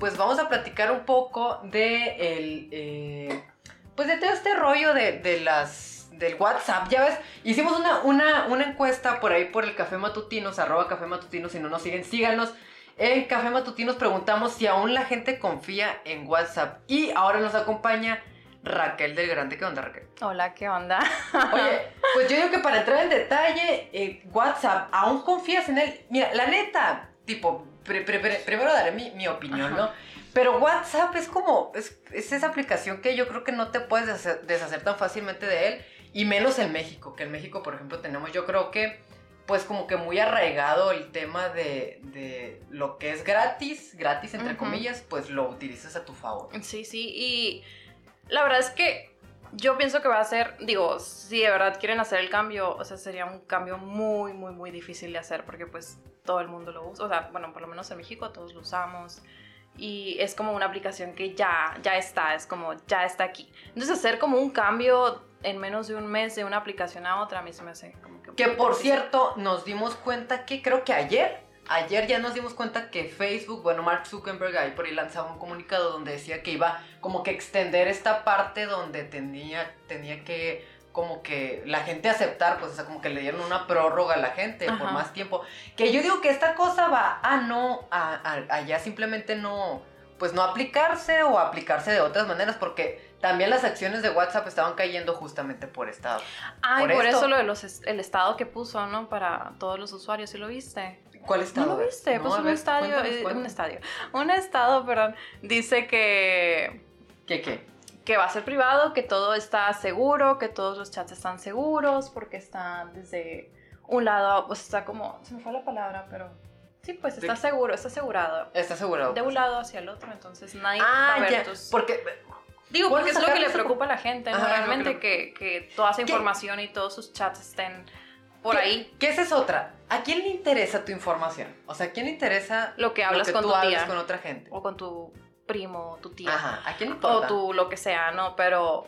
pues vamos a platicar un poco de el, eh, pues de todo este rollo de, de las del WhatsApp, ya ves, hicimos una, una, una encuesta por ahí por el Café Matutinos, arroba Café Matutinos, si no nos siguen, síganos. En Café Matutinos preguntamos si aún la gente confía en WhatsApp. Y ahora nos acompaña Raquel del Grande. ¿Qué onda, Raquel? Hola, ¿qué onda? Oye, pues yo digo que para entrar en detalle, eh, WhatsApp, ¿aún confías en él? Mira, la neta, tipo, pre- pre- pre- primero daré mi, mi opinión, ¿no? Pero WhatsApp es como, es, es esa aplicación que yo creo que no te puedes deshacer, deshacer tan fácilmente de él, y menos en México, que en México, por ejemplo, tenemos, yo creo que, pues como que muy arraigado el tema de, de lo que es gratis, gratis entre comillas, pues lo utilizas a tu favor. Sí, sí, y la verdad es que yo pienso que va a ser, digo, si de verdad quieren hacer el cambio, o sea, sería un cambio muy, muy, muy difícil de hacer porque pues todo el mundo lo usa, o sea, bueno, por lo menos en México todos lo usamos y es como una aplicación que ya, ya está, es como ya está aquí. Entonces hacer como un cambio en menos de un mes de una aplicación a otra, a mí se me hace como que... Que por difícil. cierto, nos dimos cuenta que creo que ayer, ayer ya nos dimos cuenta que Facebook, bueno, Mark Zuckerberg ahí por ahí lanzaba un comunicado donde decía que iba como que extender esta parte donde tenía, tenía que como que la gente aceptar, pues o sea, como que le dieron una prórroga a la gente por más tiempo. Que yo digo que esta cosa va a no, a, a- a ya simplemente no, pues no aplicarse o aplicarse de otras maneras, porque también las acciones de WhatsApp estaban cayendo justamente por estado. Ay, por por, eso lo de los est- el estado que puso, ¿no? Para todos los usuarios, ¿sí lo viste? ¿Cuál estado? ¿No lo viste? No, Puso un estadio, cuéntanos, eh, un estadio, un estado, perdón, dice que, ¿Qué qué? que va a ser privado, que todo está seguro, que todos los chats están seguros, porque están desde un lado, pues está como, se me fue la palabra, pero sí, pues está ¿De- seguro, está asegurado. ¿Estás asegurado? De un lado hacia el otro, entonces nadie va a Ah, ver ya. tus... Porque Digo, ¿Puedes porque es lo que le preocupa a la gente, ¿no? Ajá, que Realmente que, que toda esa ¿Qué? información y todos sus chats estén por ¿qué- ahí. ¿Qué esa es otra? ¿A quién le interesa tu información? O sea, ¿a quién le interesa Lo que hablas que con tú tu tía. con otra gente? o con tu primo, tu tía, Ajá, ¿a quién le o importa? tu lo que sea, ¿no? Pero,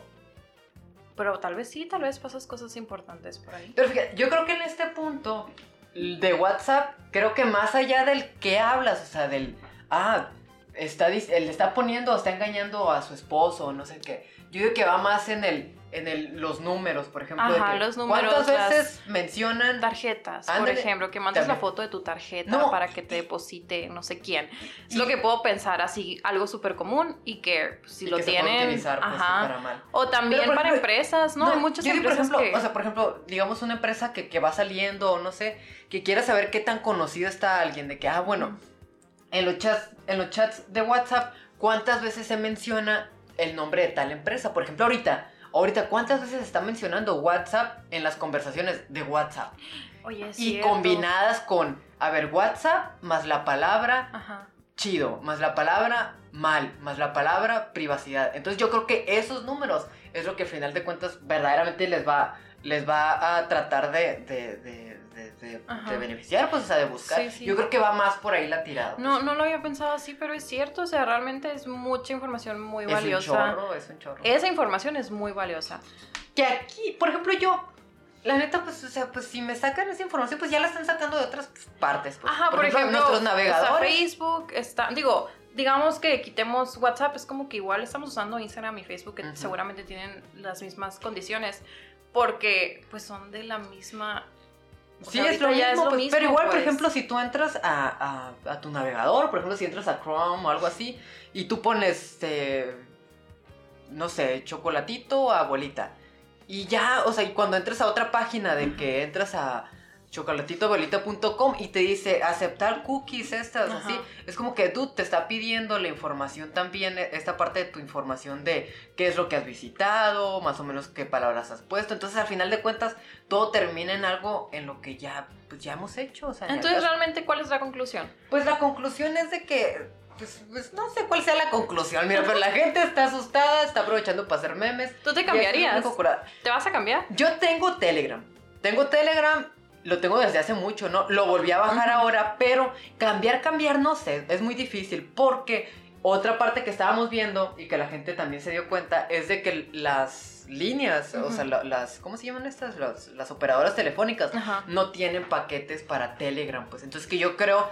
pero tal vez sí, tal vez pasas cosas importantes por ahí. Pero fíjate, yo creo que en este punto de WhatsApp, creo que más allá del que hablas, o sea, del, ah, está, él está poniendo o está engañando a su esposo no sé qué. Yo digo que va más en el, en el, los números, por ejemplo. de Ajá, que los números, ¿Cuántas veces mencionan Tarjetas, por ejemplo, que mandes la foto de tu tarjeta No. para que te deposite no sé quién. Es Y- lo que puedo pensar así, algo súper común y que pues, si y lo que se puede tienen, utilizar pues, ajá. para mal? O también por para ejemplo, empresas, ¿no? Hay muchas yo digo, por empresas ejemplo, que... o sea, por ejemplo, digamos una empresa que, que va saliendo o no sé, que quiera saber qué tan conocido está alguien, de que, ah, bueno, en los chats, en los chats de WhatsApp, ¿cuántas veces se menciona el nombre de tal empresa? Por ejemplo, ahorita, ahorita, ¿cuántas veces se está mencionando WhatsApp en las conversaciones de WhatsApp? Oye, es y cierto. combinadas con, a ver, WhatsApp más la palabra Ajá. chido, más la palabra mal, más la palabra privacidad. Entonces yo creo que esos números es lo que al final de cuentas verdaderamente les va, les va a tratar de, de, de, de- beneficiar, pues o sea, de buscar. Sí, sí. Yo creo que va más por ahí la tirada. No, no lo había pensado así, pero es cierto, o sea, realmente es mucha información muy es valiosa. un chorro, es un chorro. Esa información es muy valiosa. Que aquí, por ejemplo, yo... La neta, pues, o sea, pues si me sacan esa información, pues ya la están sacando de otras partes. pues. Ajá, por, ejemplo, nuestros está navegadores. Facebook, está, digo, digamos que quitemos WhatsApp, es como que igual estamos usando Instagram y Facebook, que seguramente tienen las mismas condiciones, porque pues son de la misma... o Sí, sea, es lo, mismo, ya pues, pero igual, por pues. ejemplo, si tú entras a, a- a tu navegador, por ejemplo, si entras a Chrome o algo así, y tú pones, eh, no sé, chocolatito o abuelita, y ya, o sea, y cuando entras a otra página de que entras a chocolatitoabuelita.com y te dice aceptar cookies estas, Ajá. así, es como que tú te está pidiendo la información también, eh, esta parte de tu información de qué es lo que has visitado, más o menos qué palabras has puesto, entonces al final de cuentas todo termina en algo en lo que ya, pues, ya hemos hecho, o sea, Entonces, realmente, ¿cuál es la conclusión? pues la conclusión es de que, pues, pues, no sé cuál sea la conclusión, mira, pero la gente está asustada, está aprovechando para hacer memes. ¿Tú te cambiarías? ¿Te vas a cambiar? Yo tengo Telegram, tengo Telegram, lo tengo desde hace mucho, ¿no? Lo volví a bajar ahora, pero cambiar, cambiar, no sé, es muy difícil porque otra parte que estábamos viendo y que la gente también se dio cuenta es de que las líneas, o sea, la- las, ¿cómo se llaman estas? Las, las operadoras telefónicas Ajá. no tienen paquetes para Telegram, pues entonces que yo creo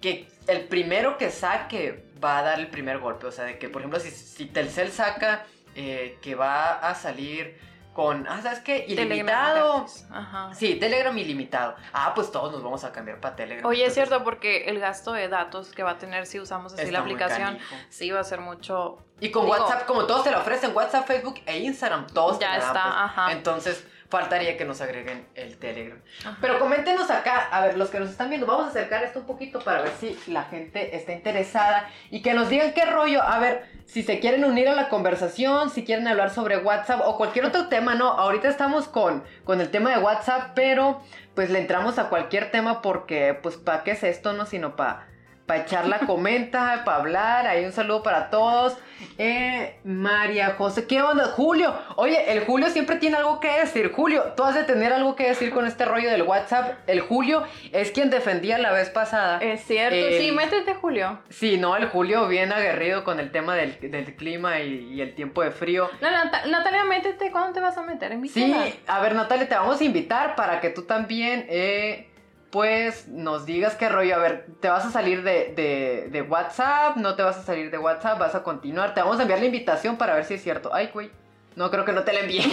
que el primero que saque va a dar el primer golpe. O sea, de que, por ejemplo, si, si Telcel saca eh, que va a salir con, ah, ¿sabes qué? Ilimitado. Ajá. Sí, Telegram ilimitado. Ah, pues todos nos vamos a cambiar para Telegram. Oye, es cierto, porque el gasto de datos que va a tener si usamos así la aplicación, sí va a ser mucho. Y con WhatsApp, como todos te lo ofrecen, WhatsApp, Facebook e Instagram, todos ya te está, pues. ajá. Entonces, faltaría que nos agreguen el Telegram. Pero coméntenos acá, a ver, los que nos están viendo, vamos a acercar esto un poquito para ver si la gente está interesada y que nos digan qué rollo, a ver, si se quieren unir a la conversación, si quieren hablar sobre WhatsApp o cualquier otro tema, no, ahorita estamos con, con el tema de WhatsApp, pero pues le entramos a cualquier tema porque, pues, ¿para qué es esto, no? Sino para para echar la comenta, para hablar. Ahí un saludo para todos. Eh, María José, ¿qué onda? Julio, oye, el Julio siempre tiene algo que decir. Julio, tú has de tener algo que decir con este rollo del WhatsApp. El Julio es quien defendía la vez pasada. Es cierto, sí, métete, Julio. Sí, no, el Julio bien aguerrido con el tema del, clima y, el tiempo de frío. No, Natalia, métete, ¿cuándo te vas a meter? en Sí, a ver, Natalia, te vamos a invitar para que tú también. Eh, pues nos digas qué rollo. A ver, ¿te vas a salir de, de, WhatsApp? ¿No te vas a salir de WhatsApp? ¿Vas a continuar? Te vamos a enviar la invitación para ver si es cierto. Ay, güey. No, creo que no te la envié.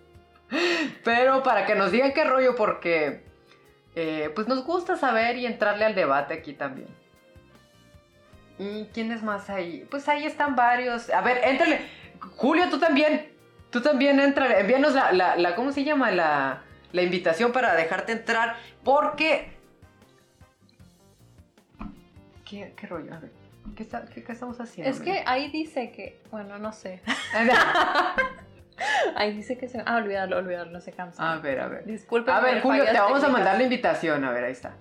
Pero para que nos digan qué rollo, porque eh, pues nos gusta saber y entrarle al debate aquí también. ¿Y quién es más ahí? Pues ahí están varios. A ver, éntrale. Julio, tú también. Tú también entra. Envíanos la, la ¿cómo se llama? La, la invitación para dejarte entrar. Porque... ¿Qué, rollo? A ver, ¿qué, estamos haciendo? Es que ahí dice que... Bueno, no sé. Ahí dice que se... Ah, olvídalo, olvídalo, no se cansa. A ver, a ver. Disculpe. A ver, Julio, te vamos a mandar la invitación. A ver, ahí está.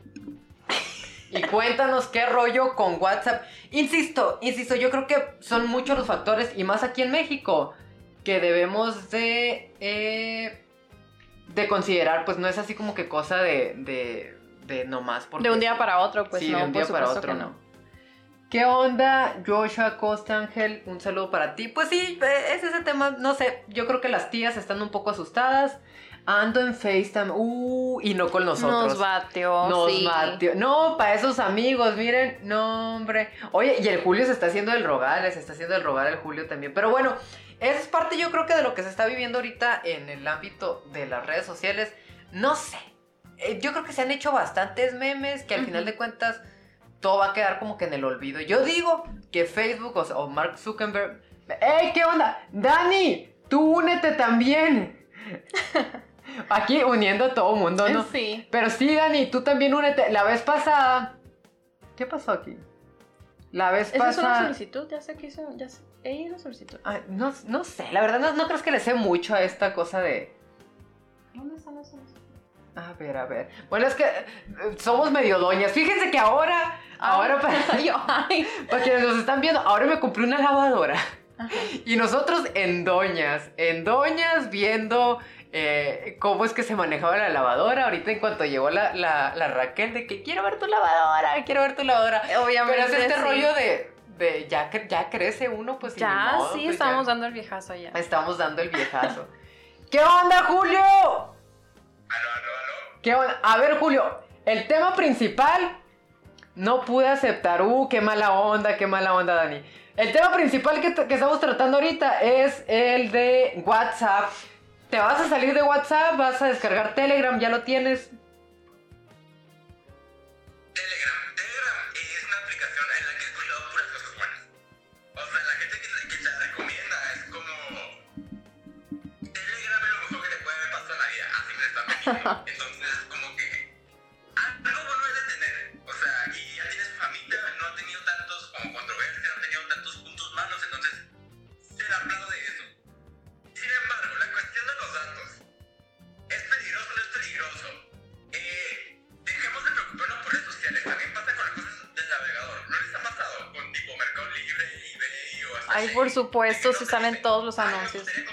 Y cuéntanos qué rollo con WhatsApp. Insisto, insisto, yo creo que son muchos los factores, y más aquí en México, que debemos de eh, de considerar, pues no es así como que cosa de, de, de nomás. Porque de un día para otro, pues sí, no. de un día para otro, no. ¿Qué onda, Joshua Costa Ángel? Un saludo para ti. Pues sí, es ese tema, no sé, yo creo que las tías están un poco asustadas. Ando en FaceTime, uh, y no con nosotros. Nos bateó, Nos sí. bateó. No, para esos amigos, miren, no, hombre. Oye, y el Julio se está haciendo el rogar, se está haciendo el rogar el Julio también. Pero bueno, esa es parte yo creo que de lo que se está viviendo ahorita en el ámbito de las redes sociales. No sé. Eh, yo creo que se han hecho bastantes memes que al final de cuentas todo va a quedar como que en el olvido. Yo digo que Facebook o, Mark Zuckerberg... ¡Ey, qué onda! ¡Dani! ¡Tú únete también! Aquí uniendo a todo mundo, ¿no? Sí. Pero sí, Dani, tú también únete. La vez pasada... ¿Qué pasó aquí? La vez pasada... es una solicitud? Ya sé que hizo... Ya sé. Ella lo solicitó. no, no sé, la verdad no, no crees que le sé mucho a esta cosa de... ¿Dónde están las solicitudes? A ver, a ver. Bueno, es que eh, somos medio doñas. Fíjense que ahora, ahora para, para quienes nos están viendo, ahora me compré una lavadora. Y nosotros en doñas, en doñas viendo eh, cómo es que se manejaba la lavadora. Ahorita en cuanto llegó la, la, la, Raquel de que quiero ver tu lavadora, quiero ver tu lavadora. Obviamente. Pero es este rollo de, ya, ya crece uno, pues Ya, sí, pues estamos dando el viejazo ya. Estamos dando el viejazo. ¿Qué onda, Julio? Aló, aló, aló. ¿Qué onda? A ver, Julio, el tema principal no pude aceptar. Uh, qué mala onda, qué mala onda, Dani. El tema principal que, que estamos tratando ahorita es el de WhatsApp. ¿Te vas a salir de WhatsApp? ¿Vas a descargar Telegram? ¿Ya lo tienes? Entonces, como que algo bueno es de tener. O sea, y ya tienes familia, no ha tenido tantos como controversias, no ha tenido tantos puntos malos, entonces se ha hablado de eso. Sin embargo, la cuestión de los datos, ¿es peligroso o no es peligroso? Eh, dejemos de preocuparnos por redes sociales, también pasa con las cosas del navegador. ¿No les ha pasado con tipo Mercado Libre, eBay o hasta Ay, por supuesto, si salen todos los anuncios. Pero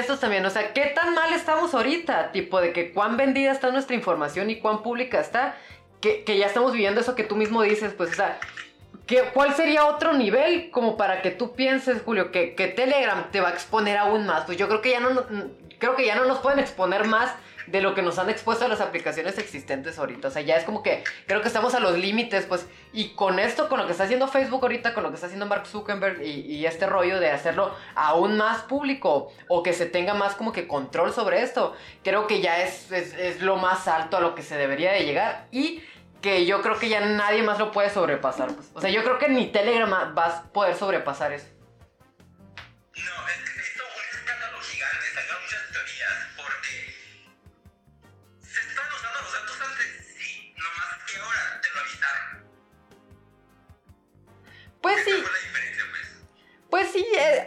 honestos también, o sea, ¿qué tan mal estamos ahorita? Tipo de que cuán vendida está nuestra información y cuán pública está, que, ya estamos viviendo eso que tú mismo dices, pues, o sea, ¿qué- ¿cuál sería otro nivel como para que tú pienses, Julio, que, que Telegram te va a exponer aún más? Pues yo creo que ya no- creo que ya no nos pueden exponer más de lo que nos han expuesto las aplicaciones existentes ahorita. O sea, ya es como que creo que estamos a los límites, pues. Y con esto, con lo que está haciendo Facebook ahorita, con lo que está haciendo Mark Zuckerberg y, y este rollo de hacerlo aún más público o que se tenga más como que control sobre esto, creo que ya es, es, lo más alto a lo que se debería de llegar. Y que yo creo que ya nadie más lo puede sobrepasar. Pues. O sea, yo creo que ni Telegram va a poder sobrepasar eso. No,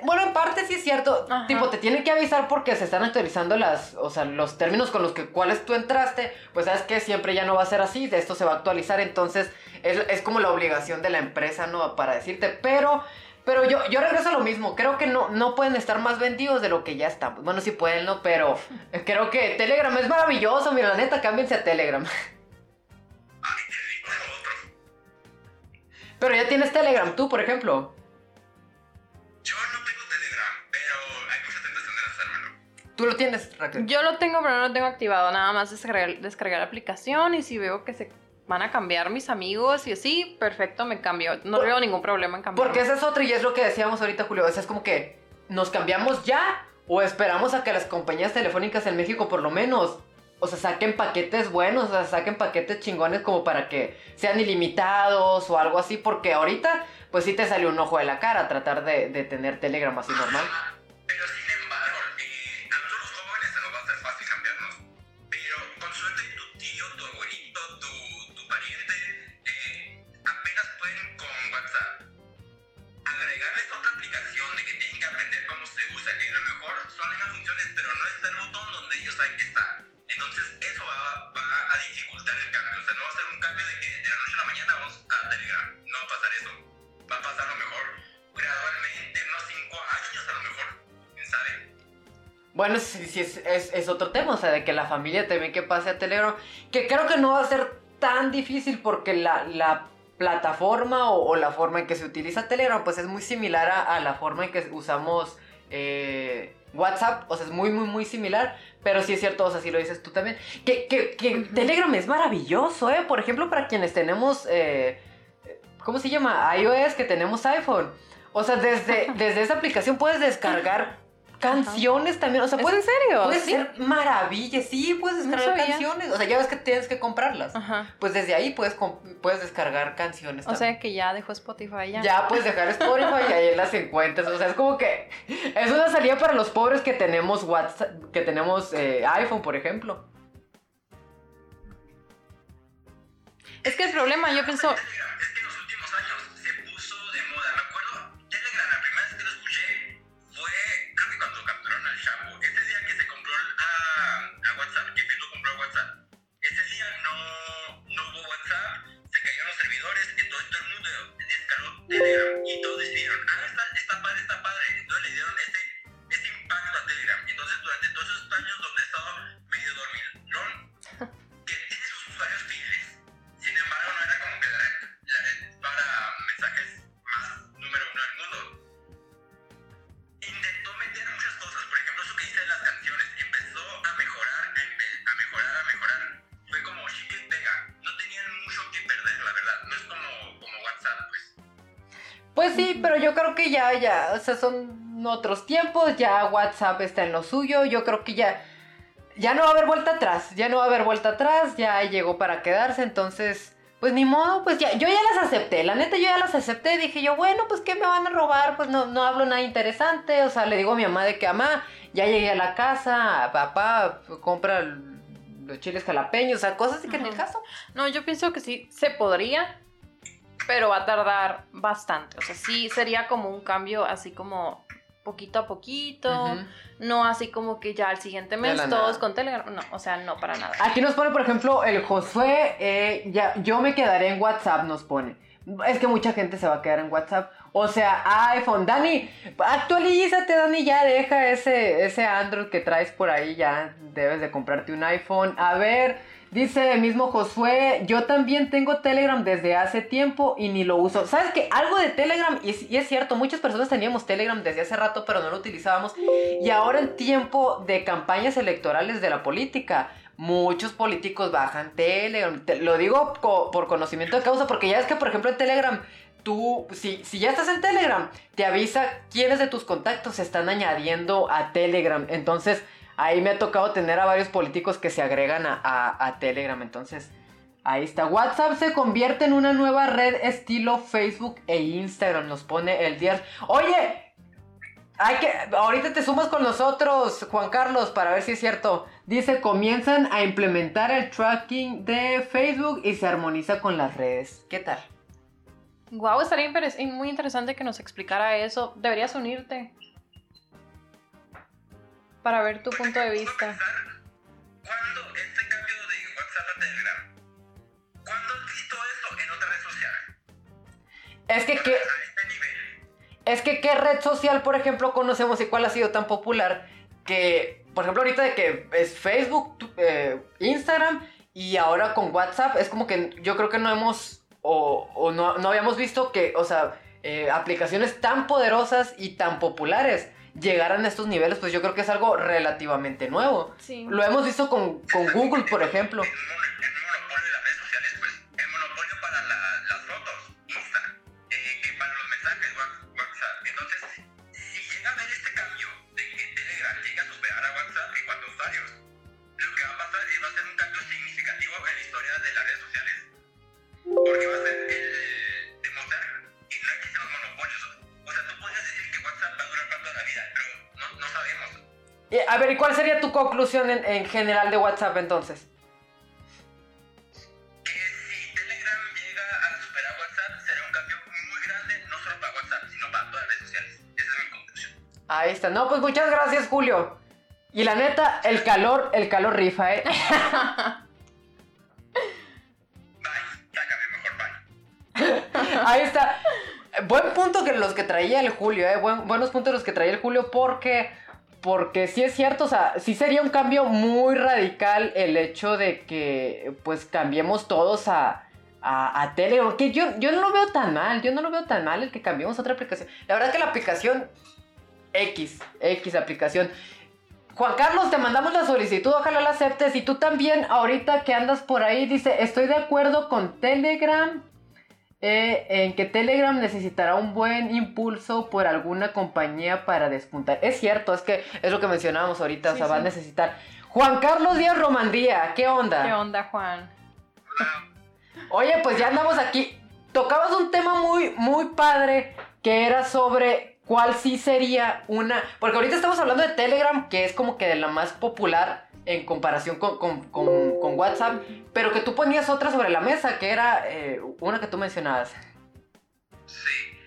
bueno, en parte sí es cierto. Ajá. Tipo, te tiene que avisar porque se están actualizando las, o sea, los términos con los que cuales tú entraste. Pues sabes que siempre ya no va a ser así, de esto se va a actualizar. Entonces, es, es como la obligación de la empresa, ¿no? Para decirte. Pero, pero yo, yo regreso a lo mismo. Creo que no, no pueden estar más vendidos de lo que ya están. Bueno, sí pueden, ¿no? Pero creo que Telegram es maravilloso. Mira, la neta, cámbiense a Telegram. Pero ya tienes Telegram, tú, por ejemplo. Tú lo tienes, Raquel. Yo lo tengo, pero no lo tengo activado. Nada más descargar, descargar la aplicación y si veo que se van a cambiar mis amigos y así, perfecto, me cambio. No Por- veo ningún problema en cambiar. Porque esa es otra y es lo que decíamos ahorita, Julio. O sea, es como que nos cambiamos ya o esperamos a que las compañías telefónicas en México por lo menos, o sea, saquen paquetes buenos, o sea, saquen paquetes chingones como para que sean ilimitados o algo así, porque ahorita pues sí te salió un ojo de la cara tratar de, de tener Telegram así normal. Pero es, es, es otro tema, o sea, de que la familia también que pase a Telegram, que creo que no va a ser tan difícil porque la, la plataforma o, o la forma en que se utiliza Telegram, pues es muy similar a, a la forma en que usamos eh, WhatsApp, o sea, es muy, muy, muy similar, pero sí es cierto, o sea, si lo dices tú también, que, que. Telegram es maravilloso, ¿eh? Por ejemplo, para quienes tenemos, eh, ¿cómo se llama? iOS, que tenemos iPhone. O sea, desde, desde esa aplicación puedes descargar canciones también, o sea, ¿Es puedes en serio? Puedes ¿Sí? hacer maravillas, sí, puedes descargar canciones. O sea, ya ves que tienes que comprarlas. Ajá. Pues desde ahí puedes, puedes descargar canciones. O también. sea que ya dejó Spotify ya. ya puedes dejar Spotify y ahí las encuentras. O sea, es como que es una salida para los pobres que tenemos WhatsApp, que tenemos eh, iPhone, por ejemplo. Es que el problema, yo pienso. Ya, ya, o sea, son otros tiempos, ya WhatsApp está en lo suyo, yo creo que ya, ya no va a haber vuelta atrás, ya no va a haber vuelta atrás, ya llegó para quedarse, entonces, pues ni modo, pues ya, yo ya las acepté, la neta yo ya las acepté, dije yo, bueno, pues ¿qué me van a robar? Pues no, no hablo nada interesante, o sea, le digo a mi mamá de que, mamá, ya llegué a la casa, papá, compra los chiles jalapeños, o sea, cosas así que en el caso. No, yo pienso que sí se podría, pero va a tardar bastante. O sea, sí sería como un cambio así como poquito a poquito. No así como que ya al siguiente mes todos nada. con Telegram. No, o sea, no para nada. Aquí nos pone, por ejemplo, el Josué, eh, ya, yo me quedaré en WhatsApp, nos pone. Es que mucha gente se va a quedar en WhatsApp. O sea, iPhone. Dani, actualízate, Dani, ya deja ese, ese Android que traes por ahí, ya debes de comprarte un iPhone. A ver, Dice el mismo Josué, yo también tengo Telegram desde hace tiempo y ni lo uso. ¿Sabes qué? Algo de Telegram, y es, cierto, muchas personas teníamos Telegram desde hace rato, pero no lo utilizábamos. Y ahora en tiempo de campañas electorales de la política, muchos políticos bajan Telegram. Te, lo digo por conocimiento de causa, porque ya es que, por ejemplo, en Telegram, tú, si, si ya estás en Telegram, te avisa quiénes de tus contactos se están añadiendo a Telegram. Entonces Ahí me ha tocado tener a varios políticos que se agregan a, Telegram. Entonces, ahí está. WhatsApp se convierte en una nueva red estilo Facebook e Instagram. Nos pone el día. Oye, hay que. Ahorita te sumas con nosotros, Juan Carlos, para ver si es cierto. Dice: comienzan a implementar el tracking de Facebook y se armoniza con las redes. ¿Qué tal? Wow, estaría muy interesante que nos explicara eso. Deberías unirte para ver tu punto de vista. ¿Cuándo este cambio de WhatsApp a Telegram? ¿Cuándo visto esto en otra red social? Es que qué... Este es que qué red social, por ejemplo, conocemos y cuál ha sido tan popular que, por ejemplo, ahorita de que es Facebook, eh, Instagram y ahora con WhatsApp, es como que yo creo que no hemos o, o no, no, habíamos visto que, o sea, eh, aplicaciones tan poderosas y tan populares llegaran a estos niveles, pues yo creo que es algo relativamente nuevo. Sí. Lo hemos visto con, con Google, por ejemplo. Tu conclusión en, general de WhatsApp entonces? Que si Telegram llega a superar WhatsApp, será un cambio muy grande, no solo para WhatsApp, sino para todas las redes sociales. Esa es mi conclusión. Ahí está. No, pues muchas gracias, Julio. Y la neta, el calor, el calor rifa, ¿eh? bye, sácame mejor, bye. Ahí está. Buen punto que los que traía el Julio, ¿eh? buenos puntos los que traía el Julio porque porque sí es cierto, o sea, sí sería un cambio muy radical el hecho de que pues cambiemos todos a, a, Telegram. Que yo, yo no lo veo tan mal, yo no lo veo tan mal el que cambiemos a otra aplicación. La verdad que la aplicación X, X aplicación. Juan Carlos, te mandamos la solicitud, ojalá la aceptes. Y tú también, ahorita que andas por ahí, dice, estoy de acuerdo con Telegram eh, en que Telegram necesitará un buen impulso por alguna compañía para despuntar. Es cierto, es que es lo que mencionábamos ahorita, o sea, va a necesitar. Juan Carlos Díaz Romandía, ¿qué onda? ¿Qué onda, Juan? Oye, pues ya andamos aquí. Tocabas un tema muy, muy padre que era sobre cuál sí sería una. Porque ahorita estamos hablando de Telegram, que es como que de la más popular en comparación con, con, con, WhatsApp, pero que tú ponías otra sobre la mesa, que era eh, una que tú mencionabas. Sí,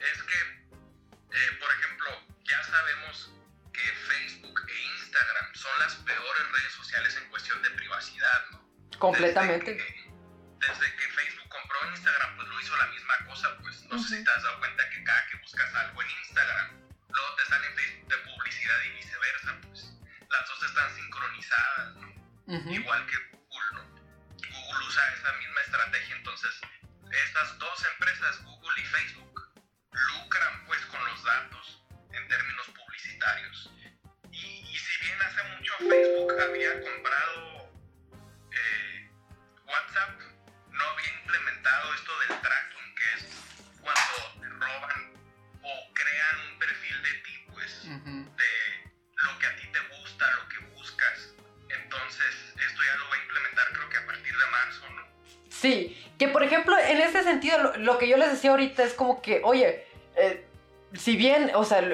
es que, eh, por ejemplo, ya sabemos que Facebook e Instagram son las peores redes sociales en cuestión de privacidad, ¿no? Completamente. Desde que, desde que Facebook compró Instagram, pues lo hizo la misma cosa, pues no sé si te has dado cuenta que cada que buscas algo en Instagram, luego te sale en Facebook de publicidad y viceversa, pues las dos están sincronizadas, ¿no? Igual que Google, ¿no? Google usa esa misma estrategia, entonces estas dos empresas, Google y Facebook, lucran pues con los datos en términos publicitarios. Y, y si bien hace mucho Facebook había comprado eh, WhatsApp, no había implementado esto del tracking, que es cuando te roban o crean un perfil de ti, pues, gusta, lo que buscas. Entonces, esto ya lo va a implementar creo que a partir de marzo, ¿no? Sí, que por ejemplo, en este sentido, lo, que yo les decía ahorita es como que, oye, eh, si bien, o sea,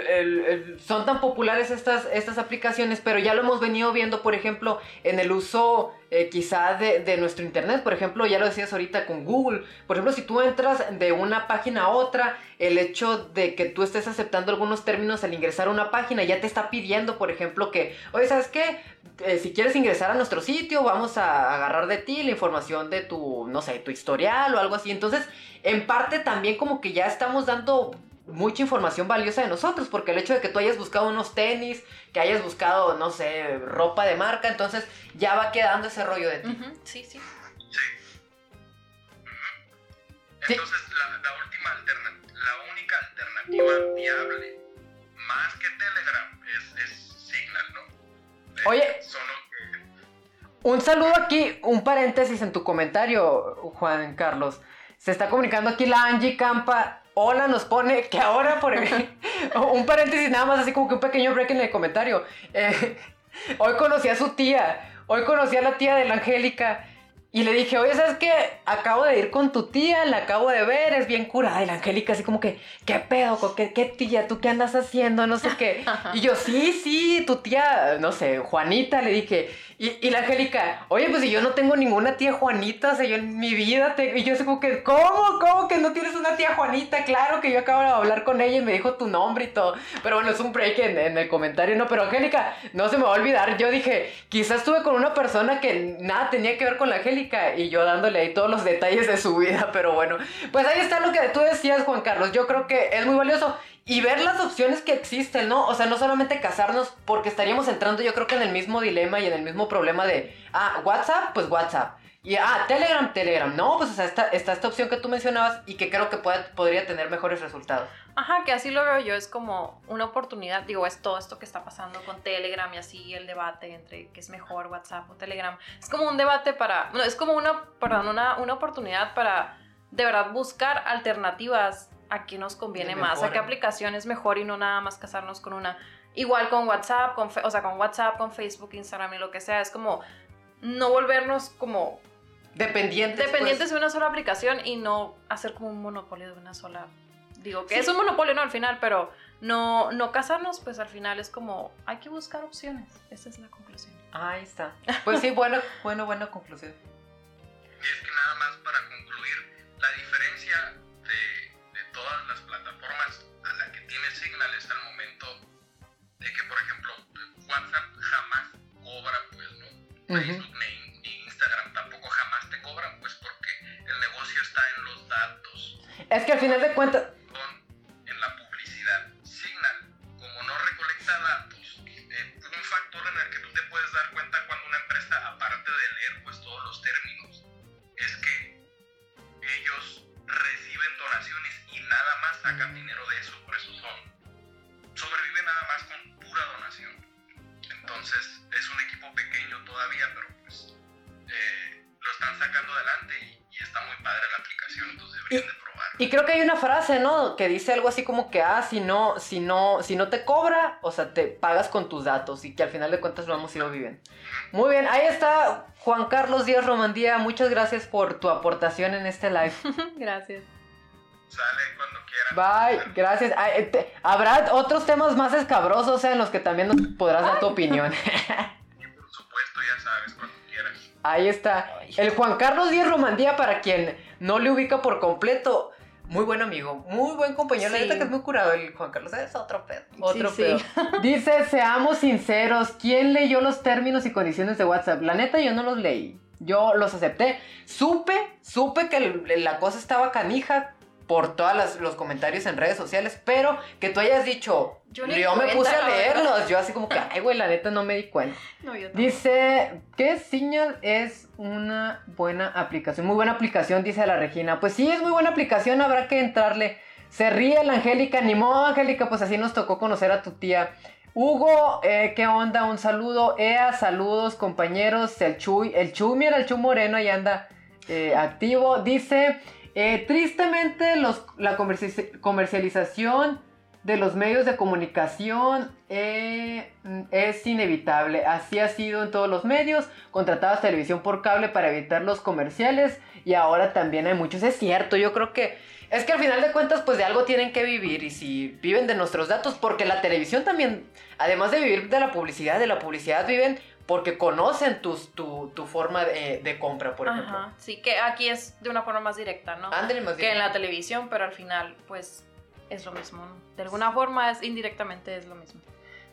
son tan populares estas, estas aplicaciones, pero ya lo hemos venido viendo, por ejemplo, en el uso eh, quizá de, nuestro Internet. Por ejemplo, ya lo decías ahorita con Google. Por ejemplo, si tú entras de una página a otra, el hecho de que tú estés aceptando algunos términos al ingresar a una página ya te está pidiendo, por ejemplo, que, oye, ¿sabes qué? Eh, si quieres ingresar a nuestro sitio, vamos a agarrar de ti la información de tu, no sé, tu historial o algo así. Entonces, en parte también como que ya estamos dando mucha información valiosa de nosotros, porque el hecho de que tú hayas buscado unos tenis, que hayas buscado, no sé, ropa de marca, entonces ya va quedando ese rollo de ti. Sí, sí. Sí. Entonces, la, la última alternativa, la única alternativa viable, más que Telegram, es, es Signal, ¿no? Eh, Oye. Son. Un saludo aquí, un paréntesis en tu comentario, Juan Carlos. Se está comunicando aquí la Angie Campa. Hola, nos pone que ahora por un paréntesis nada más, así como que un pequeño break en el comentario. Eh, hoy conocí a su tía, hoy conocí a la tía de la Angélica y le dije, oye, ¿sabes qué? Acabo de ir con tu tía, la acabo de ver, es bien curada. Y la Angélica así como que, ¿qué pedo? co- ¿Qué, qué tía? ¿Tú qué andas haciendo? No sé qué. Y yo, sí, sí, tu tía, no sé, Juanita, le dije. Y, la Angélica, oye, pues si yo no tengo ninguna tía Juanita, o sea, yo en mi vida tengo... Y yo así como que, ¿cómo? ¿Cómo que no tienes una tía Juanita? Claro que yo acabo de hablar con ella y me dijo tu nombre y todo. Pero bueno, es un break en, en el comentario, ¿no? Pero Angélica, no se me va a olvidar. Yo dije, quizás estuve con una persona que nada tenía que ver con la Angélica y yo dándole ahí todos los detalles de su vida. Pero bueno, pues ahí está lo que tú decías, Juan Carlos. Yo creo que es muy valioso. Y ver las opciones que existen, ¿no? O sea, no solamente casarnos, porque estaríamos entrando yo creo que en el mismo dilema y en el mismo problema de, ah, WhatsApp, pues WhatsApp. Y, ah, Telegram, Telegram. No, pues o sea, está, está esta opción que tú mencionabas y que creo que puede- podría tener mejores resultados. Ajá, que así lo veo yo, es como una oportunidad, digo, es todo esto que está pasando con Telegram y así el debate entre qué es mejor WhatsApp o Telegram. Es como un debate para, no, es como una, perdón, una, una oportunidad para de verdad buscar alternativas a qué nos conviene más, a qué aplicación es mejor y no nada más casarnos con una. Igual con WhatsApp, con, o sea, con WhatsApp, con Facebook, Instagram y lo que sea, es como no volvernos como Dependientes. pues. dependientes de una sola aplicación y no hacer como un monopolio de una sola. Digo, que Sí. es un monopolio, ¿no? Al final, pero no, no casarnos, pues al final es como, hay que buscar opciones. Esa es la conclusión. Ahí está. Pues sí, buena, buena, buena conclusión. Y es que nada más para concluir, la diferencia todas las plataformas a la que tiene Signal es al momento de que, por ejemplo, WhatsApp jamás cobra, pues, ¿no? Facebook ni, ni Instagram tampoco jamás te cobran, pues, porque el negocio está en los datos, Es que al final de cuentas, Y creo que hay una frase, ¿no? Que dice algo así como que, ah, si no, si no, si no te cobra, o sea, te pagas con tus datos y que al final de cuentas lo hemos ido viviendo. Muy bien, ahí está Juan Carlos Díaz Romandía. Muchas gracias por tu aportación en este live. Gracias. Sale cuando quieran. Bye, gracias. Ah, eh, te- Habrá otros temas más escabrosos en los que también nos podrás dar tu opinión. Y por supuesto, ya sabes, cuando quieras. Ahí está. El Juan Carlos Díaz Romandía, para quien no le ubica por completo. Muy buen amigo, muy buen compañero. La neta que es muy curado el Juan Carlos. Es otro pedo. Otro sí. pedo. Dice, seamos sinceros, ¿quién leyó los términos y condiciones de WhatsApp? La neta yo no los leí. Yo los acepté. Supe, supe que la cosa estaba canija por todos los comentarios en redes sociales, pero que tú hayas dicho, Yo yo, me puse a leerlos. Yo así como que, ay, güey, la neta no me di cuenta. No, yo Dice que Signal es una buena aplicación. Muy buena aplicación, dice la Regina. Pues sí, es muy buena aplicación, habrá que entrarle. Se ríe la Angélica, ni modo, Angélica, pues así nos tocó conocer a tu tía. Hugo, eh, ¿qué onda? Un saludo. Ea, saludos, compañeros. El Chuy, el Chuy, mira, el Chuy Moreno ahí anda eh, activo. Dice, eh, tristemente los, la comerci- comercialización de los medios de comunicación eh, es inevitable. Así ha sido en todos los medios. Contratabas televisión por cable para evitar los comerciales y ahora también hay muchos. Es cierto, yo creo que es que al final de cuentas pues de algo tienen que vivir y si viven de nuestros datos porque la televisión también, además de vivir de la publicidad, de la publicidad viven porque conocen tus, tu, tu forma de, de compra, por ejemplo. Ajá, sí, que aquí es de una forma más directa, ¿no? Ándale, más que en la televisión, pero al final, pues, es lo mismo, ¿no? De alguna forma, es indirectamente es lo mismo.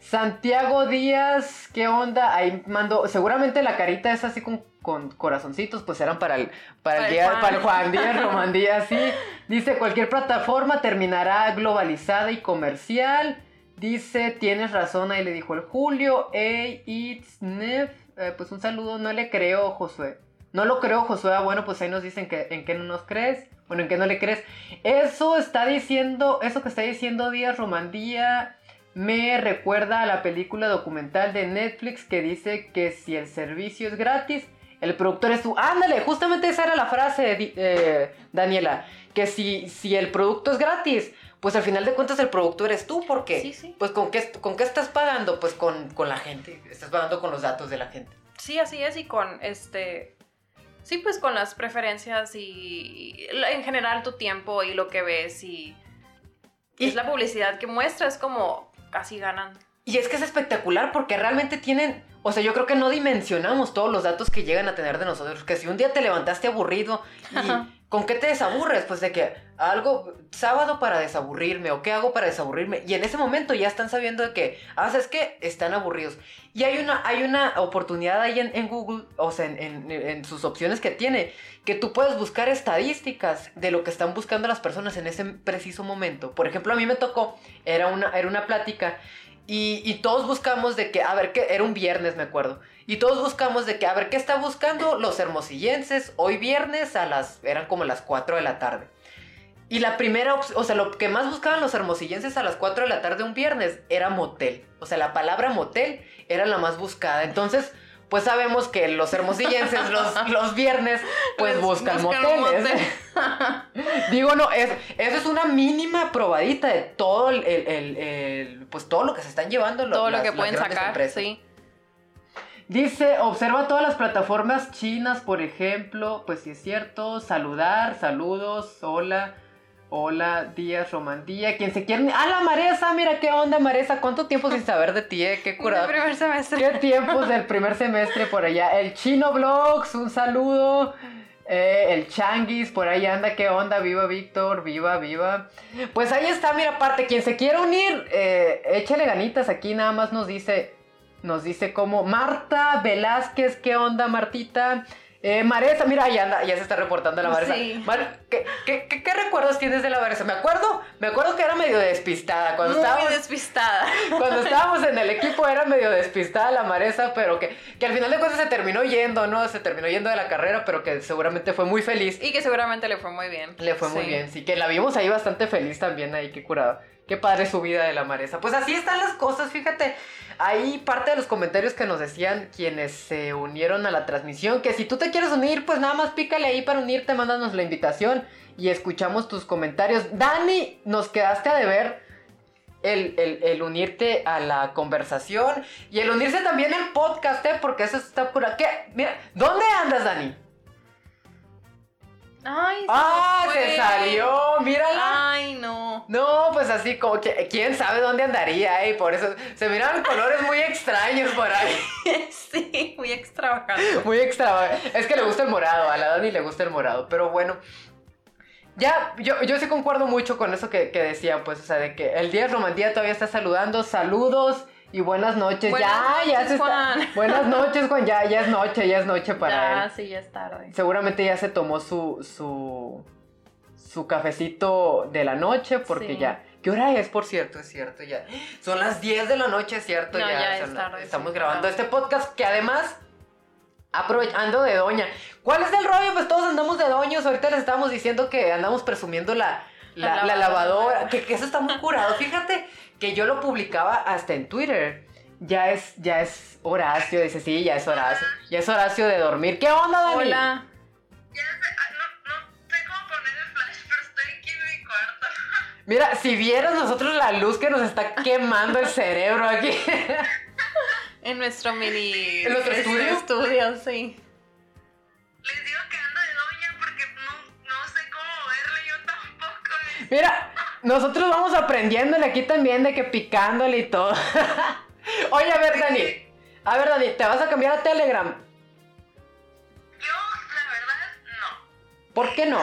Santiago Díaz, ¿qué onda? Ahí mando, seguramente la carita es así con, con corazoncitos, pues eran para el, para el, Para el día, Juan. para el Juan Díaz, Romandía, sí. Dice, cualquier plataforma terminará globalizada y comercial. Dice, tienes razón, ahí le dijo el Julio. Ey, it's Nef. Eh, pues un saludo, no le creo, Josué. No lo creo, Josué. Ah, Bueno, pues ahí nos dicen que en qué no nos crees. Bueno, en qué no le crees. Eso está diciendo, eso que está diciendo Díaz Romandía me recuerda a la película documental de Netflix que dice que si el servicio es gratis, el productor es tú. Ándale, justamente esa era la frase, Di- eh, Daniela. Que si, si el producto es gratis, pues al final de cuentas el productor eres tú, porque Sí, sí. pues ¿con qué, con qué estás pagando? Pues con, con la gente, estás pagando con los datos de la gente. Sí, así es, y con este. Sí, pues con las preferencias y en general tu tiempo y lo que ves y. Y- es la publicidad que muestra, es como casi ganan. Y es que es espectacular porque realmente tienen, o sea, yo creo que no dimensionamos todos los datos que llegan a tener de nosotros. Que si un día te levantaste aburrido y Ajá. ¿con qué te desaburres? Pues de que algo, sábado para desaburrirme o qué hago para desaburrirme. Y en ese momento ya están sabiendo de que, ah, ¿sabes qué? Están aburridos. Y hay una, hay una oportunidad ahí en, en Google, o sea, en, en- en sus opciones que tiene, que tú puedes buscar estadísticas de lo que están buscando las personas en ese preciso momento. Por ejemplo, a mí me tocó, era una, era una plática y, todos buscamos de que, a ver, qué era un viernes, me acuerdo. Y todos buscamos de que, a ver, ¿qué está buscando los hermosillenses hoy viernes a las, eran como las 4 de la tarde? Y la primera, o sea, lo que más buscaban los hermosillenses a las 4 de la tarde un viernes era motel. O sea, la palabra motel era la más buscada. Entonces, pues sabemos que los hermosillenses los, los viernes, pues Les buscan, buscan moteles. Digo, no, es, eso es una mínima probadita de todo el, el- el- pues todo lo que se están llevando. lo- Todo lo las- que las pueden sacar, empresas. sí. Dice, observa todas las plataformas chinas, por ejemplo, pues sí es cierto, saludar, saludos, hola, hola, días, romandía, quien se quiere... ¡Ah, la Maresa! Mira qué onda, Maresa, ¿cuánto tiempo sin saber de ti, eh? Qué El curado. primer semestre. ¿Qué tiempos del primer semestre por allá? El Chino Vlogs, un saludo. Eh, el Changuis, por ahí anda, ¿qué onda? Viva Víctor, viva, viva. Pues ahí está, mira, aparte, quien se quiera unir, eh, échale ganitas aquí, nada más nos dice, nos dice como Marta Velázquez, ¿qué onda, Martita? Eh, Maresa, mira, ahí anda, ya se está reportando la Maresa. Sí. Mar- ¿qué, qué, qué- qué recuerdos tienes de la Maresa? Me acuerdo, me acuerdo que era medio despistada cuando Muy estábamos... despistada. Cuando estábamos en el equipo era medio despistada la Maresa, pero que, que al final de cuentas se terminó yendo, ¿no? Se terminó yendo de la carrera, pero que seguramente fue muy feliz. Y que seguramente le fue muy bien. Le fue muy bien, sí, que la vimos ahí bastante feliz también, ahí, qué curado. Qué padre su vida de la Maresa. Pues así están las cosas, fíjate. Ahí parte de los comentarios que nos decían quienes se unieron a la transmisión, que si tú te quieres unir, pues nada más pícale ahí para unirte, mándanos la invitación y escuchamos tus comentarios. Dani, nos quedaste a deber el unirte a la conversación y el unirse también al podcast, ¿eh? Porque eso está pura... ¿Qué? Mira, ¿dónde andas, Dani? Ay, se ¡Ah, se salió! ¡Mírala! Ay, no. No, pues así como que quién sabe dónde andaría, ¿eh? Por eso se miraron colores muy extraños por ahí. sí, muy extravagante. Muy extravagante. Es que le gusta el morado, a la Dani le gusta el morado, pero bueno. Ya, yo, yo sí concuerdo mucho con eso que, que decían, pues, o sea, de que el día de Romandía todavía está saludando, saludos y buenas noches. Buenas ya, ya se está- Juan. Buenas noches, Juan, ya, ya es noche, ya es noche para ya, él. sí, ya es tarde. Seguramente ya se tomó su, su, su cafecito de la noche porque Sí. ya... ¿Qué hora es, por cierto? Es cierto, ya. Son las 10 de la noche, es cierto, No, ya. ya es tarde, Estamos sí, grabando este podcast que además, aprovechando de doña. ¿Cuál es el rollo? Pues todos andamos de doños. Ahorita les estábamos diciendo que andamos presumiendo la, la, La la lavadora. Que, que eso está muy curado. Fíjate que yo lo publicaba hasta en Twitter. Ya es, ya es Horacio, dice, sí, ya es Horacio. Ya es Horacio de dormir. ¿Qué onda, Dani? Hola. Ya sé, ah, no, no sé cómo poner el flash, pero estoy aquí en mi cuarto. Mira, si vieras nosotros la luz que nos está quemando el cerebro aquí. En nuestro mini. ¿En nuestro estudio? estudio, sí. Les digo Mira, nosotros vamos aprendiéndole aquí también de que picándole y todo. Oye, a ver, Dani. A ver, Dani, ¿te vas a cambiar a Telegram? Yo, la verdad, no. ¿Por qué no?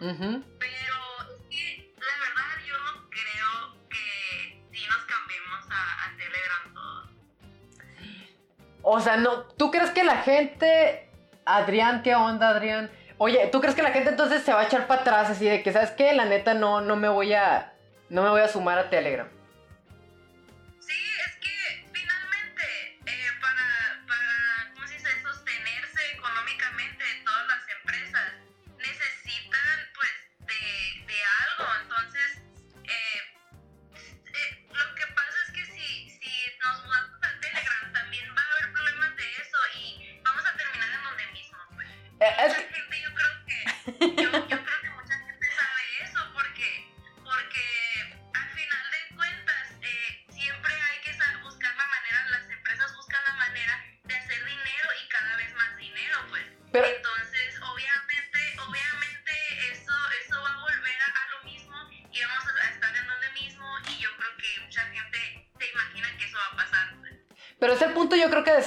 Ujú. Pero es que la verdad yo no creo que sí nos cambiemos a, a Telegram todos. O sea, no, ¿tú crees que la gente, Adrián, qué onda, Adrián? Oye, ¿tú crees que la gente entonces se va a echar para atrás así de que, ¿sabes qué? La neta no, no me voy a, no me voy a sumar a Telegram.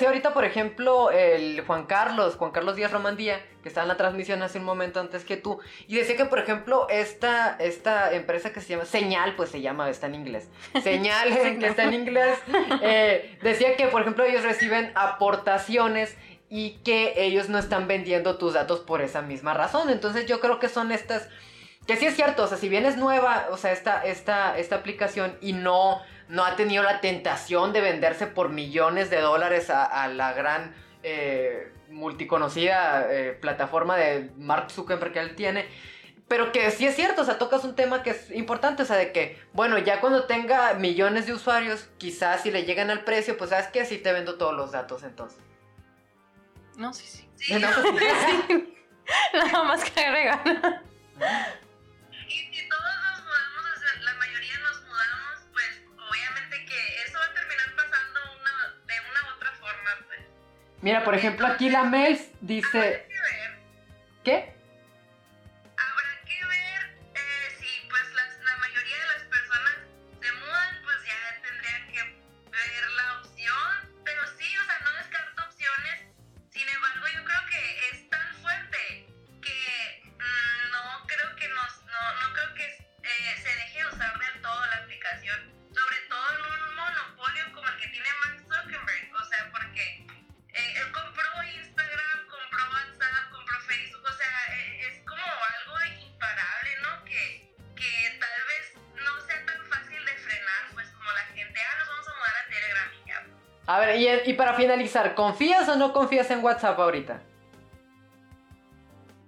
Decía ahorita, por ejemplo, el Juan Carlos, Juan Carlos Díaz Romandía, que está en la transmisión hace un momento antes que tú, y decía que, por ejemplo, esta, esta empresa que se llama Señal, pues se llama, está en inglés, Señal, que está en inglés, eh, decía que, por ejemplo, ellos reciben aportaciones y que ellos no están vendiendo tus datos por esa misma razón. Entonces yo creo que son estas... Que sí es cierto, o sea, si bien es nueva, o sea, esta, esta, esta aplicación y no, no ha tenido la tentación de venderse por millones de dólares a, a la gran eh, multiconocida eh, plataforma de Mark Zuckerberg que él tiene, pero que sí es cierto, o sea, tocas un tema que es importante, o sea, de que, bueno, ya cuando tenga millones de usuarios, quizás si le llegan al precio, pues sabes que sí te vendo todos los datos entonces. No, sí, sí. Sí, No. sea, Nada más que agregar. Mira, por ejemplo, aquí la Mels dice, ¿qué? Finalizar, ¿confías o no confías en WhatsApp ahorita?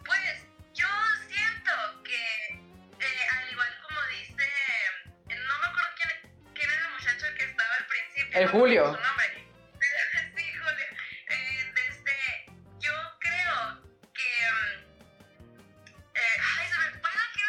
Pues yo siento que, eh, al igual como dice, eh, no me acuerdo quién, quién era el muchacho que estaba al principio. El no Julio. Eh, desde, yo creo que... mm, ay, se me lo que.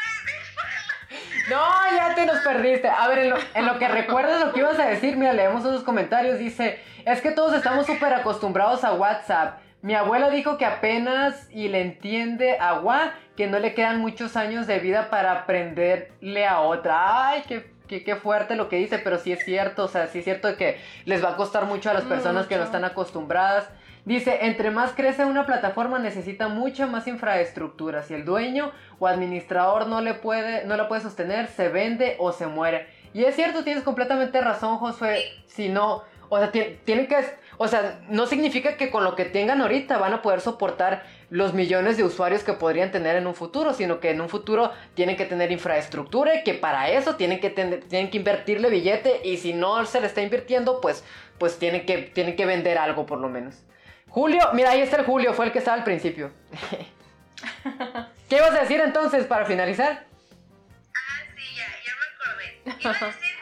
No, ya te nos perdiste. A ver, en lo, en lo que recuerdas lo que ibas a decir, mira, leemos unos comentarios. Dice, es que todos estamos súper acostumbrados a WhatsApp. Mi abuela dijo que apenas y le entiende a Gua que no le quedan muchos años de vida para aprenderle a otra. Ay, qué, qué, qué fuerte lo que dice, pero sí es cierto. O sea, sí es cierto que les va a costar mucho a las personas que no están acostumbradas. Dice, entre más crece una plataforma necesita mucha más infraestructura. Si el dueño o administrador no le puede, no la puede sostener, se vende o se muere. Y es cierto, tienes completamente razón, Josué. Si no, o sea, ti- tienen que, o sea, no significa que con lo que tengan ahorita van a poder soportar los millones de usuarios que podrían tener en un futuro, sino que en un futuro tienen que tener infraestructura y que para eso tienen que, tienen que invertirle billete y si no se le está invirtiendo, pues, pues tienen que, tienen que vender algo por lo menos. Julio, mira, ahí está el Julio, fue el que estaba al principio. ¿Qué ibas a decir entonces para finalizar? Ah, sí, ya, ya me acordé. Iba a decir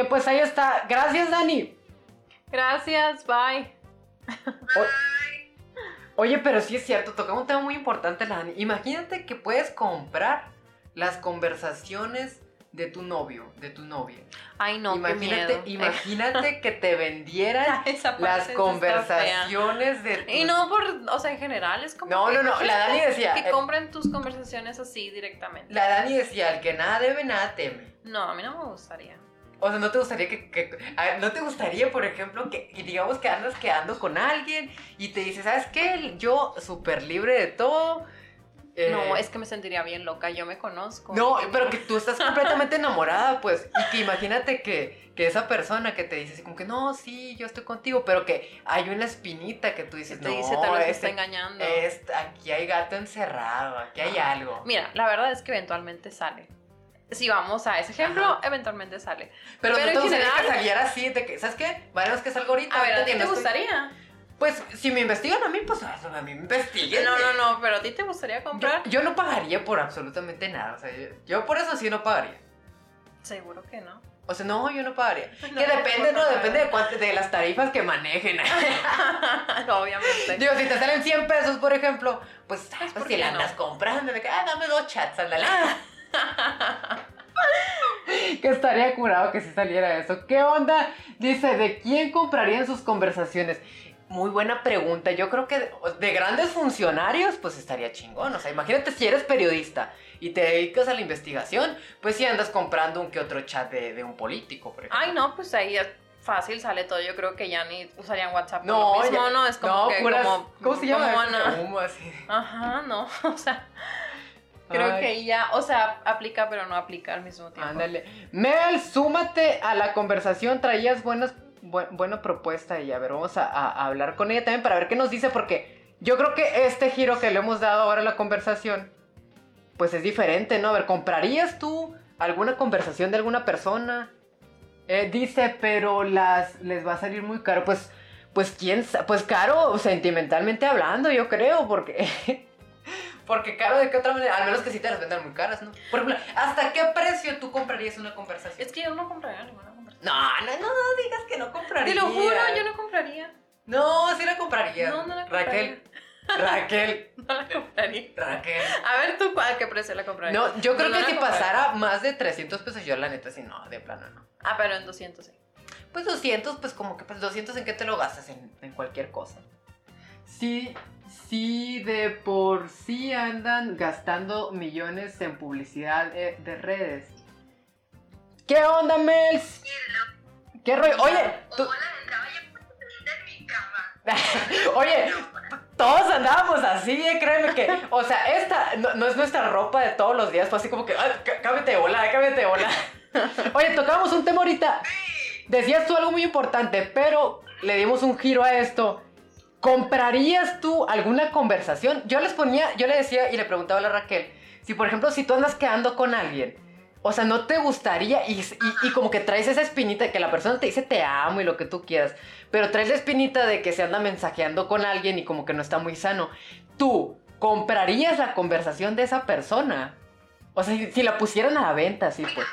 bien, pues ahí está. Gracias, Dani. Gracias, bye. Oye, pero sí es cierto, tocamos un tema muy importante, Dani. Imagínate que puedes comprar las conversaciones de tu novio, de tu novia. Ay, no, imagínate, qué miedo. imagínate que te vendieran las conversaciones de tu Y no por, o sea, en general es como No, que- no, no, la Dani decía, que eh, compren tus conversaciones así directamente. la Dani decía, el que nada debe, nada teme. No, a mí no me gustaría. O sea, ¿no te gustaría que, que- a- no te gustaría, por ejemplo, que, que digamos que andas quedando con alguien y te dice, ¿sabes qué? Yo súper libre de todo. eh, No, es que me sentiría bien loca, yo me conozco. No, pero que tú estás completamente enamorada, pues, y que imagínate que, que esa persona que te dice así como que, no, sí, yo estoy contigo, pero que hay una espinita que tú Que dices, te no, dice tal vez me está engañando. este- aquí hay gato encerrado, aquí hay algo. Mira, la verdad es que eventualmente sale. Si vamos a ese ejemplo, Ajá. eventualmente sale. Pero, pero no te en gustaría que general- saliera así, de que, ¿sabes qué? Veremos que salga ahorita. A ver, ¿a ti te estoy- gustaría? Pues, si me investigan a mí, pues, a mí me investiguen. No, no, no, pero ¿a ti te gustaría comprar? Yo, yo no pagaría por absolutamente nada, o sea, yo, yo por eso sí no pagaría. Seguro que no. O sea, no, yo no pagaría. No, que depende, no. Depende de, cuánto- de las tarifas que manejen. Obviamente. Digo, si te salen 100 pesos, por ejemplo, pues, ah, pues ¿por si la andas comprando, ah, dame dos chats, ándale. Que estaría curado que si saliera eso. ¿Qué onda? Dice, ¿de quién comprarían sus conversaciones? Muy buena pregunta. Yo creo que de, de grandes funcionarios, pues estaría chingón. O sea, imagínate si eres periodista y te dedicas a la investigación, pues si andas comprando un que otro chat de, de un político, por ejemplo. Ay, no, pues ahí es fácil sale todo. Yo creo que ya ni usarían WhatsApp. No, lo mismo, ya- no, es como no, que puras- como, ¿Cómo se llama? como eso? Ana. Humo, así. Ajá, no, o sea, creo Ay. que ahí ya, o sea, aplica pero no aplica al mismo tiempo. Ándale. Mel, súmate a la conversación. Traías buenas, bu- buena propuesta y a ver, vamos a, a hablar con ella también para ver qué nos dice porque yo creo que este giro que le hemos dado ahora a la conversación, pues es diferente, ¿no? A ver, ¿comprarías tú alguna conversación de alguna persona? Eh, dice, pero las les va a salir muy caro. Pues, pues quién, pues caro sentimentalmente hablando, yo creo, porque Porque caro de qué otra manera, al menos que sí te las vendan muy caras, ¿no? Por ejemplo, ¿hasta qué precio tú comprarías una conversación? Es que yo no compraría ninguna conversación. No, no, no, no digas que no comprarías. Te lo juro, yo no compraría. No, sí la compraría. No, no la Raquel, Raquel, No la compraría. Raquel. A ver, ¿tú a qué precio la comprarías? No, yo creo No, que no si compraría. pasara más de 300 pesos, yo la neta sí, no, de plano no. Ah, pero en 200 sí. Pues 200, pues como que, pues 200 en qué te lo gastas, en, en cualquier cosa. Sí, sí, de por sí andan gastando millones en publicidad eh, de redes. ¿Qué onda, Mels? ¿Qué rollo? Oye, tú-. Oye, todos andábamos así, eh, créeme que, o sea, esta no, no es nuestra ropa de todos los días, fue así como que, "Ay, cá- cámbiate de bola, cámbiate de bola. Oye, tocábamos un tema ahorita. Decías tú algo muy importante, pero le dimos un giro a esto. ¿Comprarías tú alguna conversación? Yo les ponía, yo le decía y le preguntaba a la Raquel, si por ejemplo, si tú andas quedando con alguien, o sea, no te gustaría y, y- y como que traes esa espinita de que la persona te dice te amo y lo que tú quieras, pero traes la espinita de que se anda mensajeando con alguien y como que no está muy sano. ¿Tú comprarías la conversación de esa persona? O sea, si, si la pusieran a la venta, así Mira, pues.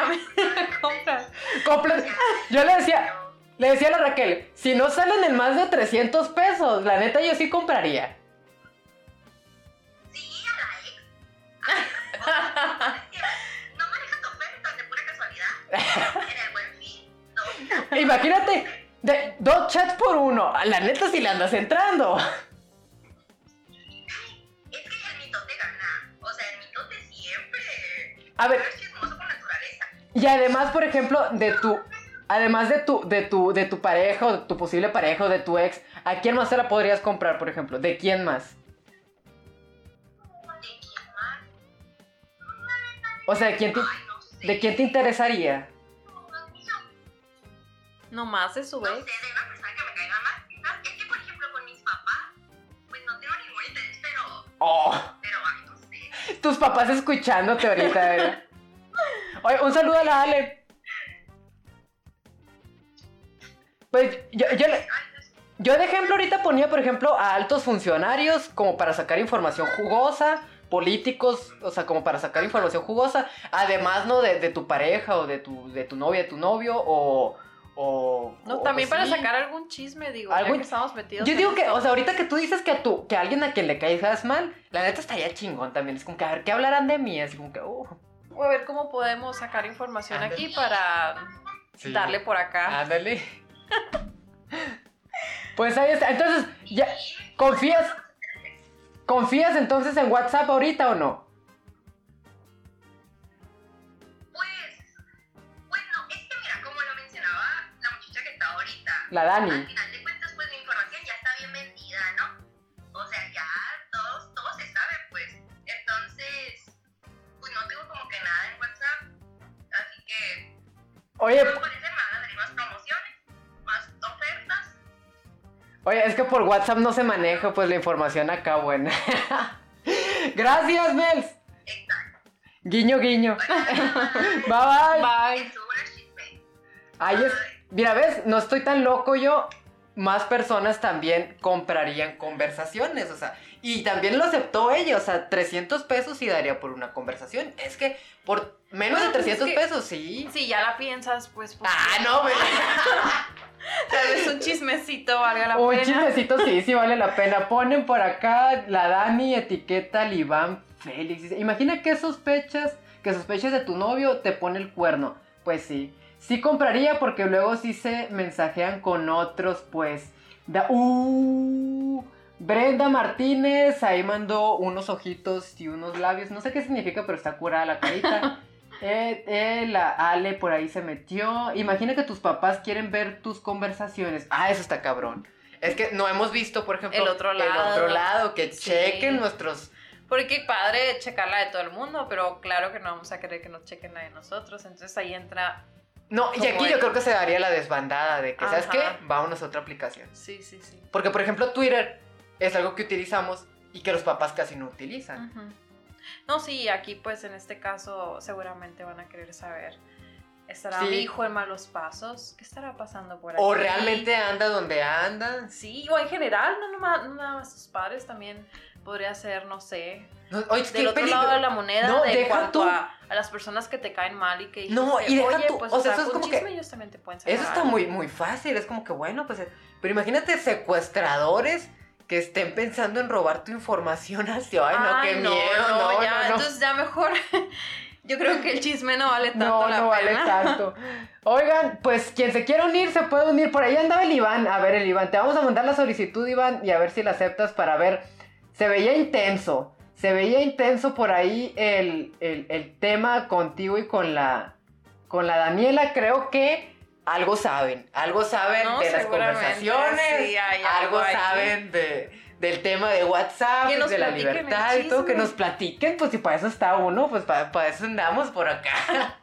compras. Comple- Yo le decía, le decía a la Raquel, si no salen en más de 300 pesos, la neta yo sí compraría. Sí, a la ex. A ver, es que no manejas ofertas de pura casualidad. En el buen fin. No. Imagínate, de, dos chats por uno, la neta si le andas entrando. Es que el mitote gana. O sea, el mitote siempre. A ver, y además, por ejemplo, de tu, además de tu, de tu, de tu pareja o de tu posible pareja o de tu ex, ¿a quién más se la podrías comprar, por ejemplo? ¿De quién más? ¿De quién más? O sea, ¿de quién te, Ay, no sé. de quién te interesaría? No, No más de su no sé, ex. de una persona que me caiga más. Quizás es que, por ejemplo, con mis Oh, Pero, ay, no sé. tus papás escuchándote ahorita, ¿verdad? Oye, un saludo a la Ale. Pues yo, yo, yo de ejemplo ahorita ponía, por ejemplo, a altos funcionarios como para sacar información jugosa, políticos, o sea, como para sacar información jugosa, además, ¿no? De, de tu pareja o de tu, de tu novia, de tu novio, o... o No, o también para sí. sacar algún chisme, digo, Algún- ya que estamos metidos. Yo digo que, o sea, ahorita que tú dices que a tu, que a alguien a quien le caigas mal, la neta estaría chingón también. Es como que a ver qué hablarán de mí, así como que, uh, a ver cómo podemos sacar información Ándale. aquí para sí. darle por acá. Ándale. Pues ahí está. Entonces, ya, ¿confías? ¿Confías entonces en WhatsApp ahorita o no? Pues, bueno, es que mira, como lo mencionaba la muchacha que está ahorita, La al Dani. Oye, madre, más promociones, más ofertas. oye, es que por WhatsApp no se maneja pues la información acá, buena. Gracias, Mels. Exacto. Guiño, guiño. Bye, bye. Bye. Es. Mira, ves, no estoy tan loco yo. Más personas también comprarían conversaciones, o sea, y también lo aceptó ella, o sea, 300 pesos y daría por una conversación. Es que por menos Bueno, de pues es 300 que- pesos, sí. Si ya la piensas, pues, pues Ah, no, güey. tal vez un chismecito valga la Un pena. chismecito sí, sí vale la pena. Ponen por acá la Dani etiqueta Iván Félix. Imagina que sospechas, que sospechas de tu novio te pone el cuerno. Pues sí. Sí compraría porque luego sí se mensajean con otros, pues. Da- uh, Brenda Martínez ahí mandó unos ojitos y unos labios. No sé qué significa, pero está curada la carita. Eh, eh, la Ale por ahí se metió. Imagina que tus papás quieren ver tus conversaciones. Ah, eso está cabrón. Es que no hemos visto, por ejemplo, El otro El lado. otro lado, que Sí. chequen nuestros. Porque padre checarla de todo el mundo, pero claro que no vamos a querer que nos chequen la de nosotros. Entonces ahí entra. No, y aquí yo creo que se daría la desbandada de que, ¿sabes qué? Vámonos a otra aplicación. Sí, sí, sí. Porque, por ejemplo, Twitter es algo que utilizamos y que los papás casi no utilizan. No, sí, aquí pues en este caso seguramente van a querer saber. ¿Estará Sí. mi hijo en malos pasos? ¿Qué estará pasando por aquí? O realmente anda donde anda. Sí, o en general, no nada más sus padres, también podría ser, no sé, No, oye, del otro peligro. lado de la moneda, No, de deja cuanto tú. a, a las personas que te caen mal y que No, dijiste, y deja oye, tú, pues o sea, o sea, eso es como que- chisme ellos también te pueden sacar Eso está muy, muy fácil, es como que bueno, pues. Pero imagínate secuestradores que estén pensando en robar tu información así. Ay, no, qué no, miedo, no, no, ya, no, no. entonces ya mejor, yo creo que el chisme no vale tanto No, la no vale tanto. Oigan, pues quien se quiera unir se puede unir. Por ahí andaba el Iván. A ver, el Iván, te vamos a mandar la solicitud, Iván, y a ver si la aceptas para ver. Se veía intenso. Se veía intenso por ahí el, el- el tema contigo y con la, con la Daniela. Creo que algo saben. Algo saben No, de las conversaciones. sí, algo saben de, del tema de WhatsApp, y de la libertad y todo. Que nos platiquen, pues si para eso está uno, pues para, para eso andamos por acá.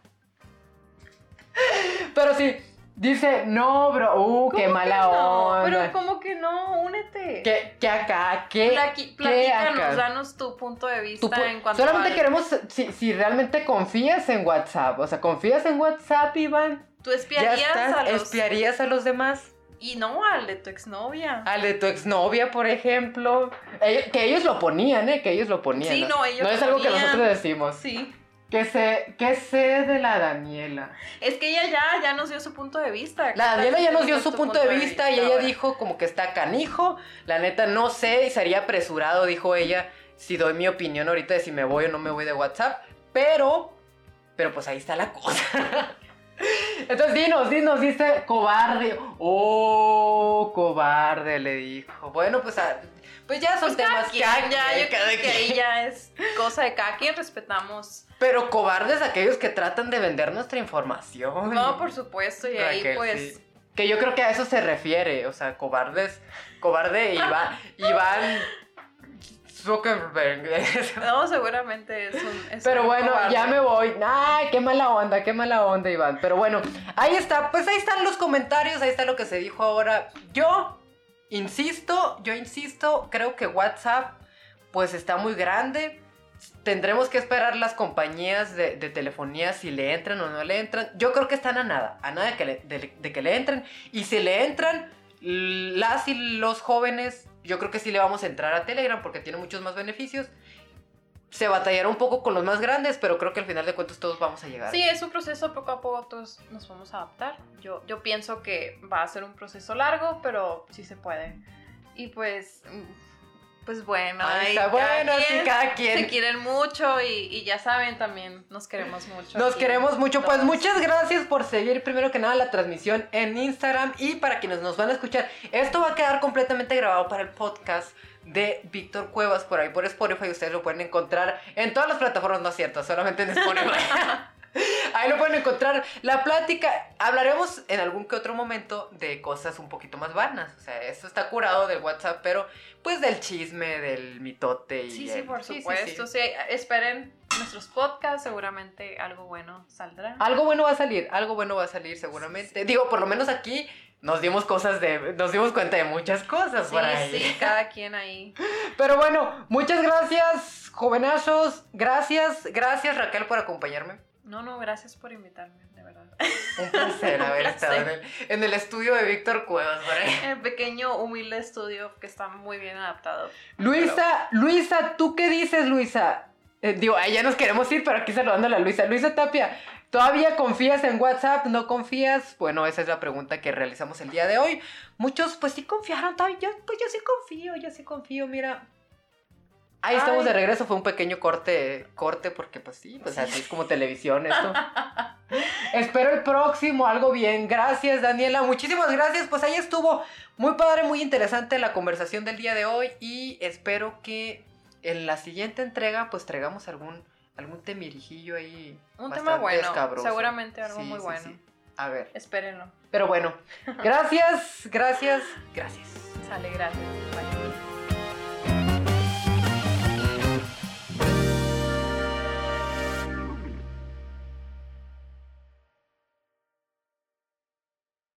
Pero sí, dice, no, bro, uh, qué ¿Cómo mala no? onda. Pero ¿cómo que no? Únete. ¿Qué, qué acá? ¿Qué? Plaqui- qué acá? platícanos, danos tu punto de vista pu- en cuanto Solamente queremos si, si realmente confías en WhatsApp. O sea, ¿confías en WhatsApp, Iván? ¿Tú ¿Ya espiarías estás? a los... ¿Espiarías a los demás? Y no al de tu exnovia. Al de tu exnovia, por ejemplo. Que ellos lo ponían, ¿eh? Que ellos lo ponían. Sí, no, ellos No es algo que nosotros decimos. Sí. ¿Qué sé, ¿Qué sé de la Daniela? Es que ella ya, ya nos dio su punto de vista. ¿Qué La Daniela ya nos dio su punto de vista y ella dijo como que está canijo. La neta no sé y sería apresurado, dijo ella, si doy mi opinión ahorita de si me voy o no me voy de WhatsApp. Pero, pero pues ahí está la cosa. Entonces dinos, dinos, dice cobarde. Oh, cobarde, le dijo. Bueno, pues, ah, pues ya son Pues temas cada ya, yo creo que ahí ya es cosa de cada quien, respetamos. Pero cobardes aquellos que tratan de vender nuestra información. No, por supuesto, y ahí pues... sí. Que yo creo que a eso se refiere, o sea, cobardes, cobarde Iván, Iván Zuckerberg. No, seguramente es un... es Pero un bueno, cobarde. ya me voy. Ay, qué mala onda, qué mala onda, Iván. Pero bueno, ahí está, pues ahí están los comentarios, ahí está lo que se dijo ahora. Yo insisto, yo insisto, creo que WhatsApp pues está muy grande. Tendremos que esperar las compañías de, de telefonía si le entran o no le entran. Yo creo que están a nada, a nada de que le, de- de que le entren. Y si le entran, las y los jóvenes, yo creo que sí le vamos a entrar a Telegram porque tiene muchos más beneficios. Se batallará un poco con los más grandes, pero creo que al final de cuentas todos vamos a llegar. Sí, es un proceso, poco a poco todos nos vamos a adaptar. Yo, yo pienso que va a ser un proceso largo, pero sí se puede. Y pues, mm, pues bueno, Ahí ahí está, bueno, sí, cada quien. se quieren mucho y, y ya saben, también nos queremos mucho. Nos queremos mucho. Pues muchas gracias por seguir primero que nada la transmisión en Instagram y para quienes nos van a escuchar. Esto va a quedar completamente grabado para el podcast de Víctor Cuevas por ahí por Spotify. Ustedes lo pueden encontrar en todas las plataformas, no es cierto, solamente en Spotify. Ahí lo pueden encontrar. La plática, hablaremos en algún que otro momento de cosas un poquito más vanas. O sea, esto está curado del WhatsApp, pero pues del chisme, del mitote. Y Sí, sí, por sí, supuesto. sí. Sí, esperen nuestros podcasts, seguramente algo bueno saldrá. Algo bueno va a salir, algo bueno va a salir seguramente. Digo, por lo menos aquí nos dimos cosas de, nos dimos cuenta de muchas cosas Sí, por ahí. sí, cada quien ahí. Pero bueno, muchas gracias, jovenazos. Gracias, gracias Raquel por acompañarme. No, no, gracias por invitarme, de verdad. Un placer haber estado en el, en el estudio de Víctor Cuevas por ahí. El pequeño, humilde estudio que está muy bien adaptado. Luisa, Luisa, ¿tú qué dices, Luisa? Eh, digo, ya nos queremos ir, pero aquí saludando a la Luisa. Luisa Tapia, ¿todavía confías en WhatsApp? ¿No confías? Bueno, esa es la pregunta que realizamos el día de hoy. Muchos, pues sí confiaron. Yo, pues yo sí confío, yo sí confío, mira. Ahí estamos Ay. de regreso, fue un pequeño corte, corte, porque pues sí, pues así es como televisión esto. Espero el próximo, algo bien. Gracias, Daniela. Muchísimas gracias. Pues ahí estuvo muy padre, muy interesante la conversación del día de hoy. Y espero que en la siguiente entrega, pues traigamos algún, algún temirijillo ahí. Un bastante tema bueno, escabroso. seguramente algo Sí, muy sí, bueno. sí. A ver. Espérenlo. Pero bueno, gracias, gracias, gracias. Sale, gracias. Bye.